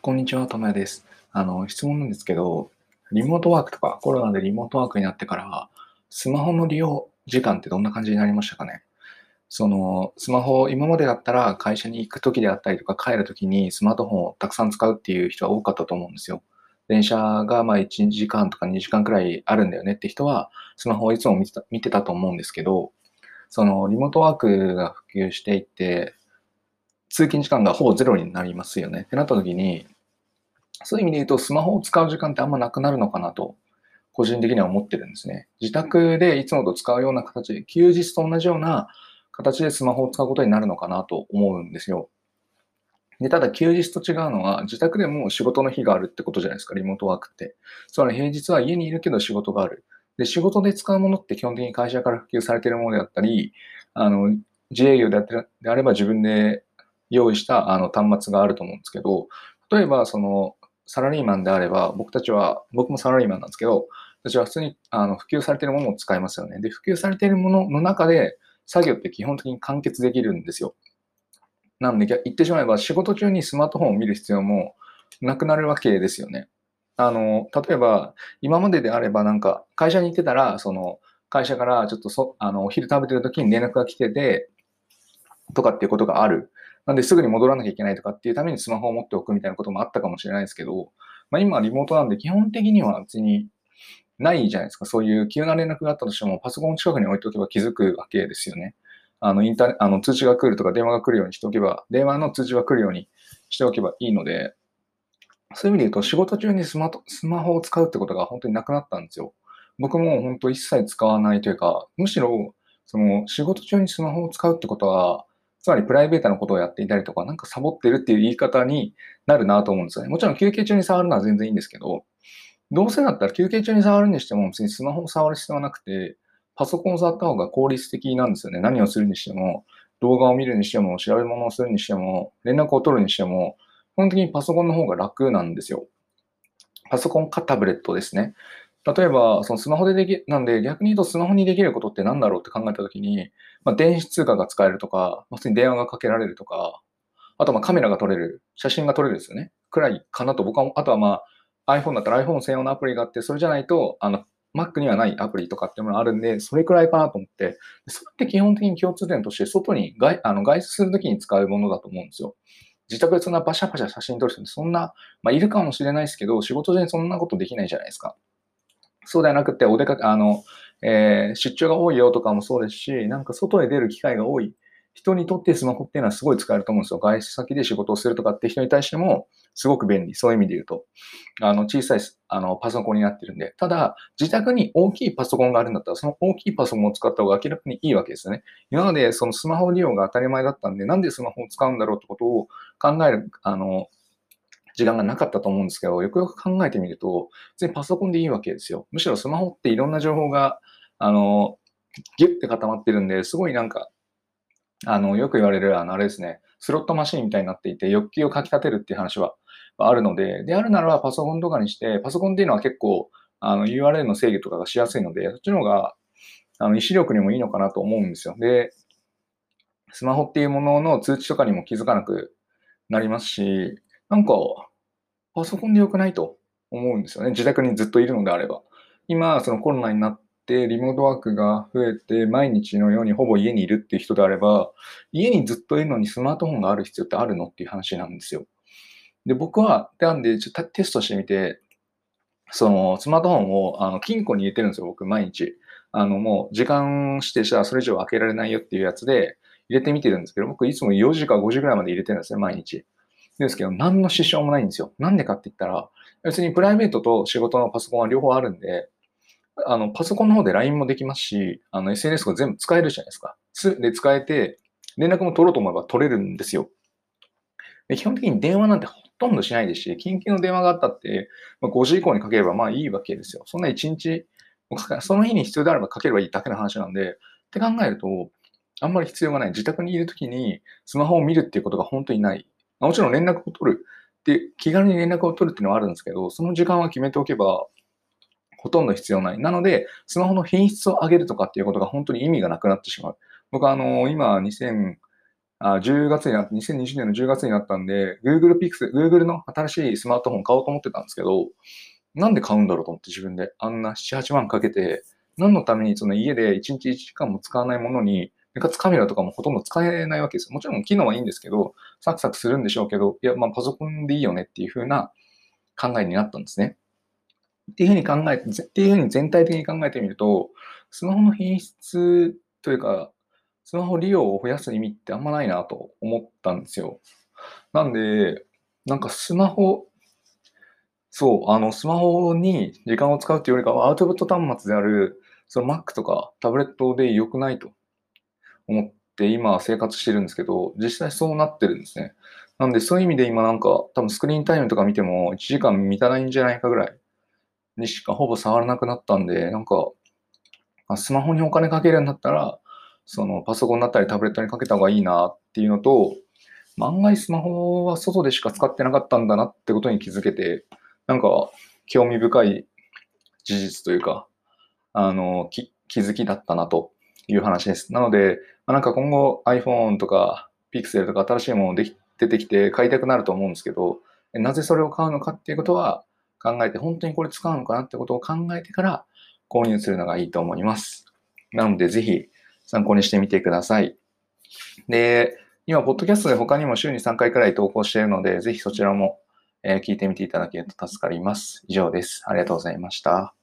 こんにちは、ともやです。あの、質問なんですけど、リモートワークとか、コロナでリモートワークになってから、スマホの利用時間ってどんな感じになりましたかね？その、スマホ、今までだったら会社に行くときであったりとか、帰るときにスマートフォンをたくさん使うっていう人は多かったと思うんですよ。電車がまあ1時間とか2時間くらいあるんだよねって人は、スマホをいつも見てた見てたと思うんですけど、そのリモートワークが普及していって、通勤時間がほぼゼロになりますよね。ってなった時に、そういう意味で言うと、スマホを使う時間ってあんまなくなるのかなと、個人的には思ってるんですね。自宅でいつもと使うような形で、休日と同じような形でスマホを使うことになるのかなと思うんですよ。でただ、休日と違うのは、自宅でも仕事の日があるってことじゃないですか、リモートワークって。つまり平日は家にいるけど仕事がある。で、仕事で使うものって基本的に会社から普及されているものであったり、あの、自営業であれば自分で用意したあの端末があると思うんですけど、例えばそのサラリーマンであれば、僕たちは、僕もサラリーマンなんですけど、私は普通にあの普及されているものを使いますよね。で、普及されているものの中で作業って基本的に完結できるんですよ。なので、言ってしまえば仕事中にスマートフォンを見る必要もなくなるわけですよね。あの、例えば、今までであればなんか、会社に行ってたら、その、会社からちょっとそ、あの、お昼食べてる時に連絡が来てて、とかっていうことがある。なんですぐに戻らなきゃいけないとかっていうためにスマホを持っておくみたいなこともあったかもしれないですけど、まあ、今リモートなんで基本的には別にないじゃないですか。そういう急な連絡があったとしても、パソコン近くに置いておけば気づくわけですよね。あの、インターあの通知が来るとか電話が来るようにしておけば、電話の通知が来るようにしておけばいいので、そういう意味で言うと、仕事中にスマスマホを使うってことが本当になくなったんですよ。僕も本当一切使わないというか、むしろ、その仕事中にスマホを使うってことは、つまりプライベートなことをやっていたりとか、なんかサボってるっていう言い方になるなと思うんですよね。もちろん休憩中に触るのは全然いいんですけど、どうせだったら休憩中に触るにしても別にスマホを触る必要はなくて、パソコンを触った方が効率的なんですよね。何をするにしても、動画を見るにしても、調べ物をするにしても、連絡を取るにしても、基本的にパソコンの方が楽なんですよ。パソコンかタブレットですね。例えば、そのスマホででき、なんで逆に言うとスマホにできることって何だろうって考えたときに、まあ、電子通貨が使えるとか、普通に電話がかけられるとか、あとまあカメラが撮れる、写真が撮れるですよね。くらいかなと僕は、あとはまあ iPhone だったら iPhone 専用のアプリがあって、それじゃないと、あの、Mac にはないアプリとかっていうものがあるんで、それくらいかなと思って、それって基本的に共通点として、外に外あの外出するときに使うものだと思うんですよ。自宅でそんなバシャバシャ写真撮る人ってそんな、まあ、いるかもしれないですけど、仕事でそんなことできないじゃないですか。そうではなくて、お出かけ、あの、えー、出張が多いよとかもそうですし、なんか外へ出る機会が多い人にとってスマホっていうのはすごい使えると思うんですよ。外出先で仕事をするとかって人に対してもすごく便利。そういう意味で言うと。あの、小さいあのパソコンになってるんで。ただ、自宅に大きいパソコンがあるんだったら、その大きいパソコンを使った方が明らかにいいわけですよね。今までそのスマホ利用が当たり前だったんで、なんでスマホを使うんだろうってことを考える、あの、時間がなかったと思うんですけど、よくよく考えてみると、別にパソコンでいいわけですよ。むしろスマホっていろんな情報が、あの、ギュッて固まってるんで、すごいなんか、あの、よく言われる、あの、あれですね、スロットマシンみたいになっていて、欲求をかき立てるっていう話はあるので、であるならばパソコンとかにして、パソコンっていうのは結構、あの、URL の制御とかがしやすいので、そっちの方が、あの、意志力にもいいのかなと思うんですよ。で、スマホっていうものの通知とかにも気づかなくなりますし、なんか、パソコンで良くないと思うんですよね。自宅にずっといるのであれば。今、そのコロナになって、リモートワークが増えて、毎日のようにほぼ家にいるっていう人であれば、家にずっといるのにスマートフォンがある必要ってあるのっていう話なんですよ。で、僕は、なんで、ちょっとテストしてみて、そのスマートフォンをあの金庫に入れてるんですよ、僕、毎日。あの、もう時間指定したらそれ以上開けられないよっていうやつで入れてみてるんですけど、僕いつも4時か5時ぐらいまで入れてるんですね、毎日。ですけど、何の支障もないんですよ。なんでかって言ったら、別にプライベートと仕事のパソコンは両方あるんで、あの、パソコンの方で LINE もできますし、あの、SNS が全部使えるじゃないですか。で、使えて、連絡も取ろうと思えば取れるんですよ。で基本的に電話なんてほとんどしないですし、緊急の電話があったって、まあ、5時以降にかければまあいいわけですよ。そんな1日、その日に必要であればかければいいだけの話なんで、って考えると、あんまり必要がない。自宅にいるときにスマホを見るっていうことが本当にない。もちろん連絡を取る。で、気軽に連絡を取るっていうのはあるんですけど、その時間は決めておけば、ほとんど必要ない。なので、スマホの品質を上げるとかっていうことが本当に意味がなくなってしまう。僕はあの、今、2000、あ10月になって、2020年の10月になったんで、Google Pixel、Google の新しいスマートフォン買おうと思ってたんですけど、なんで買うんだろうと思って自分で。あんな7、8万かけて、何のためにその家で1日1時間も使わないものに、でかつカメラとかもほとんど使えないわけですよ。もちろん機能はいいんですけど、サクサクするんでしょうけど、いや、まあパソコンでいいよねっていう風な考えになったんですね。っていうふうに考えて、っていうふうに全体的に考えてみると、スマホの品質というか、スマホ利用を増やす意味ってあんまないなと思ったんですよ。なんで、なんかスマホ、そう、あの、スマホに時間を使うっていうよりかは、アウトプット端末である、その Mac とかタブレットで良くないと思って今生活してるんですけど、実際そうなってるんですね。なんでそういう意味で今なんか多分スクリーンタイムとか見ても1時間満たないんじゃないかぐらいにしかほぼ触らなくなったんで、なんか、スマホにお金かけるんだったら、そのパソコンだったりタブレットにかけた方がいいなっていうのと、案外スマホは外でしか使ってなかったんだなってことに気づけて、なんか興味深い事実というか、あの、気づきだったなという話です。なので、まあ、なんか今後 iPhone とか Pixel とか新しいものでき出てきて買いたくなると思うんですけど、なぜそれを買うのかっていうことは考えて、本当にこれ使うのかなってことを考えてから購入するのがいいと思います。なので、ぜひ参考にしてみてください。で、今、ポッドキャストで他にも週に3回くらい投稿しているので、ぜひそちらも聞いてみていただけると助かります。以上です。ありがとうございました。